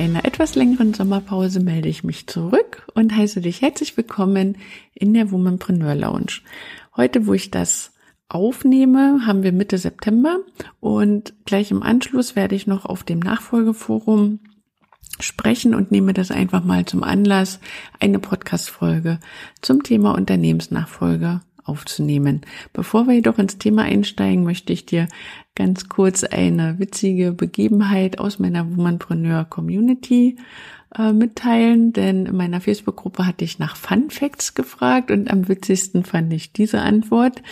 Einer etwas längeren Sommerpause melde ich mich zurück und heiße dich herzlich willkommen in der Womanpreneur Lounge. Heute, wo ich das aufnehme, haben wir Mitte September und gleich im Anschluss werde ich noch auf dem Nachfolgeforum sprechen und nehme das einfach mal zum Anlass, eine Podcast-Folge zum Thema Unternehmensnachfolge aufzunehmen. Bevor wir jedoch ins Thema einsteigen, möchte ich dir ganz kurz eine witzige Begebenheit aus meiner Womanpreneur Community äh, mitteilen, denn in meiner Facebook-Gruppe hatte ich nach Fun Facts gefragt und am witzigsten fand ich diese Antwort.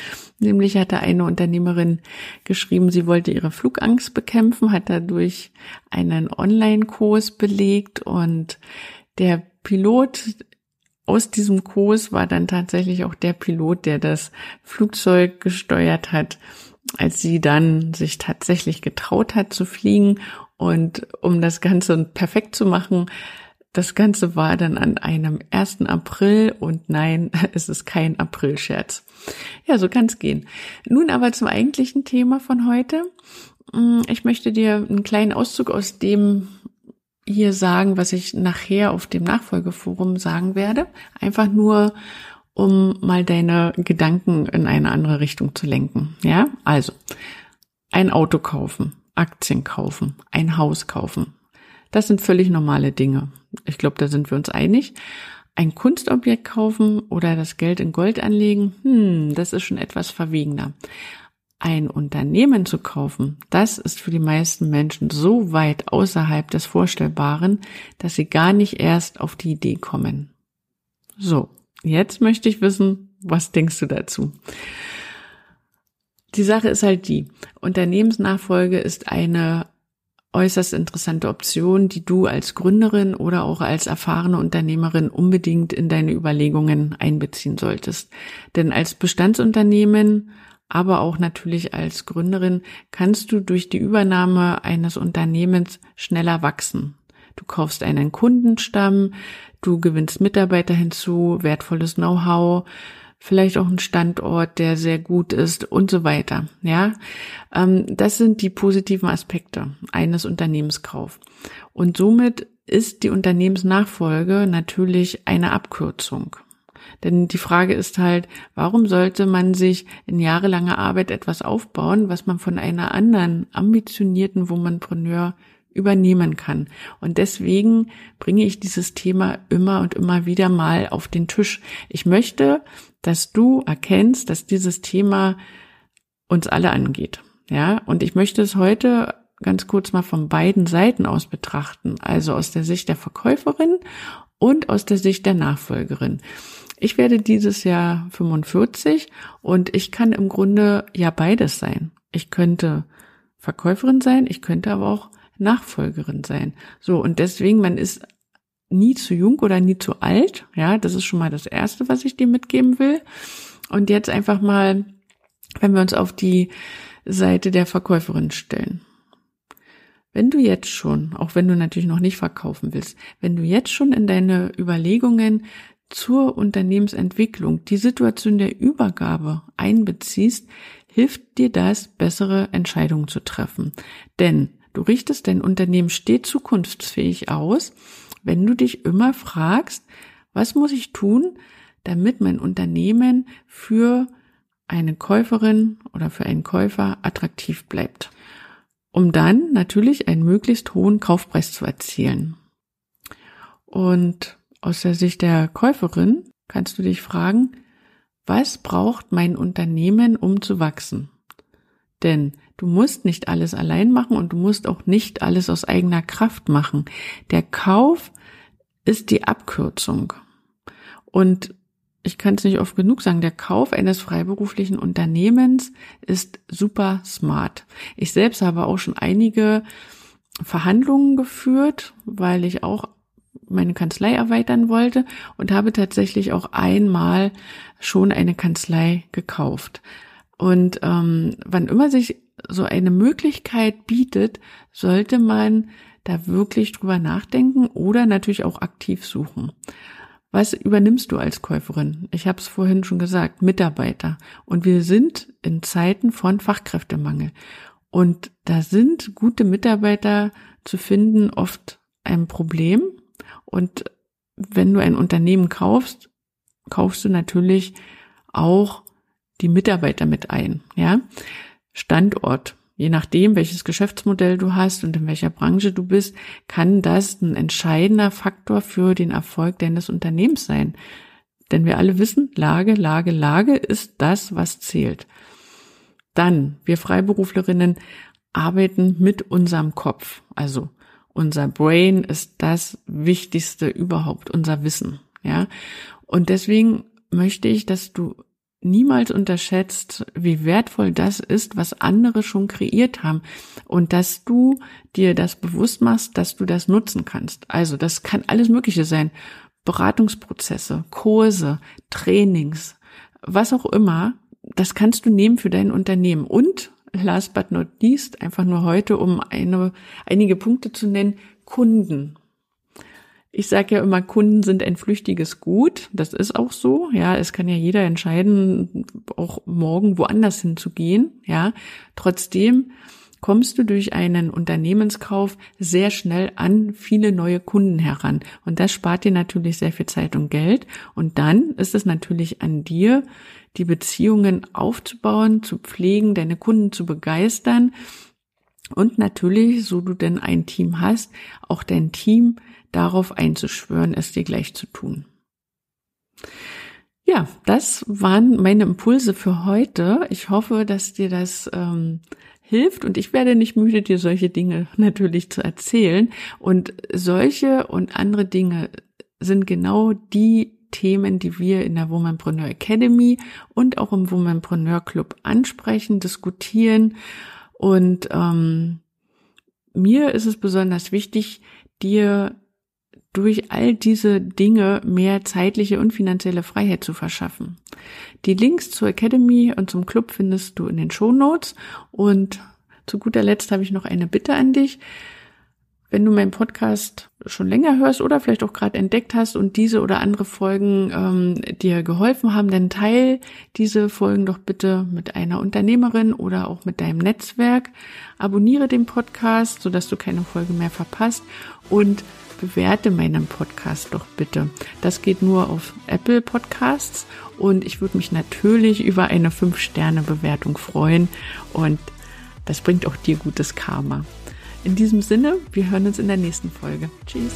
Nämlich hatte eine Unternehmerin geschrieben, sie wollte ihre Flugangst bekämpfen, hat dadurch einen Online-Kurs belegt und der Pilot aus diesem Kurs war dann tatsächlich auch der Pilot, der das Flugzeug gesteuert hat, als sie dann sich tatsächlich getraut hat zu fliegen. Und um das Ganze perfekt zu machen, das Ganze war dann an einem 1. April und nein, es ist kein Aprilscherz. Ja, so kann es gehen. Nun aber zum eigentlichen Thema von heute. Ich möchte dir einen kleinen Auszug aus dem hier sagen, was ich nachher auf dem Nachfolgeforum sagen werde. Einfach nur, um mal deine Gedanken in eine andere Richtung zu lenken. Ja, also ein Auto kaufen, Aktien kaufen, ein Haus kaufen. Das sind völlig normale Dinge. Ich glaube, da sind wir uns einig. Ein Kunstobjekt kaufen oder das Geld in Gold anlegen, hm, das ist schon etwas verwegener ein Unternehmen zu kaufen, das ist für die meisten Menschen so weit außerhalb des Vorstellbaren, dass sie gar nicht erst auf die Idee kommen. So, jetzt möchte ich wissen, was denkst du dazu? Die Sache ist halt die, Unternehmensnachfolge ist eine äußerst interessante Option, die du als Gründerin oder auch als erfahrene Unternehmerin unbedingt in deine Überlegungen einbeziehen solltest. Denn als Bestandsunternehmen aber auch natürlich als Gründerin kannst du durch die Übernahme eines Unternehmens schneller wachsen. Du kaufst einen Kundenstamm, du gewinnst Mitarbeiter hinzu, wertvolles Know-how, vielleicht auch einen Standort, der sehr gut ist und so weiter. Ja, ähm, das sind die positiven Aspekte eines Unternehmenskaufs. Und somit ist die Unternehmensnachfolge natürlich eine Abkürzung. Denn die Frage ist halt, warum sollte man sich in jahrelanger Arbeit etwas aufbauen, was man von einer anderen ambitionierten Womanpreneur übernehmen kann. Und deswegen bringe ich dieses Thema immer und immer wieder mal auf den Tisch. Ich möchte, dass du erkennst, dass dieses Thema uns alle angeht. Ja, und ich möchte es heute ganz kurz mal von beiden Seiten aus betrachten, also aus der Sicht der Verkäuferin und aus der Sicht der Nachfolgerin. Ich werde dieses Jahr 45 und ich kann im Grunde ja beides sein. Ich könnte Verkäuferin sein, ich könnte aber auch Nachfolgerin sein. So, und deswegen, man ist nie zu jung oder nie zu alt. Ja, das ist schon mal das Erste, was ich dir mitgeben will. Und jetzt einfach mal, wenn wir uns auf die Seite der Verkäuferin stellen. Wenn du jetzt schon, auch wenn du natürlich noch nicht verkaufen willst, wenn du jetzt schon in deine Überlegungen zur Unternehmensentwicklung die Situation der Übergabe einbeziehst, hilft dir das, bessere Entscheidungen zu treffen. Denn du richtest dein Unternehmen stets zukunftsfähig aus, wenn du dich immer fragst, was muss ich tun, damit mein Unternehmen für eine Käuferin oder für einen Käufer attraktiv bleibt, um dann natürlich einen möglichst hohen Kaufpreis zu erzielen. Und aus der Sicht der Käuferin kannst du dich fragen, was braucht mein Unternehmen, um zu wachsen? Denn du musst nicht alles allein machen und du musst auch nicht alles aus eigener Kraft machen. Der Kauf ist die Abkürzung. Und ich kann es nicht oft genug sagen, der Kauf eines freiberuflichen Unternehmens ist super smart. Ich selbst habe auch schon einige Verhandlungen geführt, weil ich auch meine Kanzlei erweitern wollte und habe tatsächlich auch einmal schon eine Kanzlei gekauft. Und ähm, wann immer sich so eine Möglichkeit bietet, sollte man da wirklich drüber nachdenken oder natürlich auch aktiv suchen. Was übernimmst du als Käuferin? Ich habe es vorhin schon gesagt, Mitarbeiter. Und wir sind in Zeiten von Fachkräftemangel. Und da sind gute Mitarbeiter zu finden oft ein Problem. Und wenn du ein Unternehmen kaufst, kaufst du natürlich auch die Mitarbeiter mit ein, ja. Standort. Je nachdem, welches Geschäftsmodell du hast und in welcher Branche du bist, kann das ein entscheidender Faktor für den Erfolg deines Unternehmens sein. Denn wir alle wissen, Lage, Lage, Lage ist das, was zählt. Dann, wir Freiberuflerinnen arbeiten mit unserem Kopf. Also unser Brain ist das Wichtigste überhaupt, unser Wissen. Ja. Und deswegen möchte ich, dass du niemals unterschätzt, wie wertvoll das ist, was andere schon kreiert haben und dass du dir das bewusst machst, dass du das nutzen kannst. Also das kann alles Mögliche sein. Beratungsprozesse, Kurse, Trainings, was auch immer. Das kannst du nehmen für dein Unternehmen. Und last but not least, einfach nur heute, um eine, einige Punkte zu nennen, Kunden. Ich sage ja immer, Kunden sind ein flüchtiges Gut. Das ist auch so. Ja, es kann ja jeder entscheiden, auch morgen woanders hinzugehen. Ja, trotzdem kommst du durch einen Unternehmenskauf sehr schnell an viele neue Kunden heran. Und das spart dir natürlich sehr viel Zeit und Geld. Und dann ist es natürlich an dir, die Beziehungen aufzubauen, zu pflegen, deine Kunden zu begeistern. Und natürlich, so du denn ein Team hast, auch dein Team darauf einzuschwören, es dir gleich zu tun. Ja, das waren meine Impulse für heute. Ich hoffe, dass dir das ähm, hilft und ich werde nicht müde, dir solche Dinge natürlich zu erzählen. Und solche und andere Dinge sind genau die Themen, die wir in der Womanpreneur Academy und auch im Womanpreneur Club ansprechen, diskutieren. Und ähm, mir ist es besonders wichtig, dir durch all diese Dinge mehr zeitliche und finanzielle Freiheit zu verschaffen. Die Links zur Academy und zum Club findest du in den Show Notes. Und zu guter Letzt habe ich noch eine Bitte an dich. Wenn du meinen Podcast schon länger hörst oder vielleicht auch gerade entdeckt hast und diese oder andere Folgen ähm, dir geholfen haben, dann teil diese Folgen doch bitte mit einer Unternehmerin oder auch mit deinem Netzwerk. Abonniere den Podcast, sodass du keine Folge mehr verpasst und bewerte meinen Podcast doch bitte. Das geht nur auf Apple Podcasts und ich würde mich natürlich über eine 5-Sterne-Bewertung freuen und das bringt auch dir gutes Karma. In diesem Sinne, wir hören uns in der nächsten Folge. Tschüss.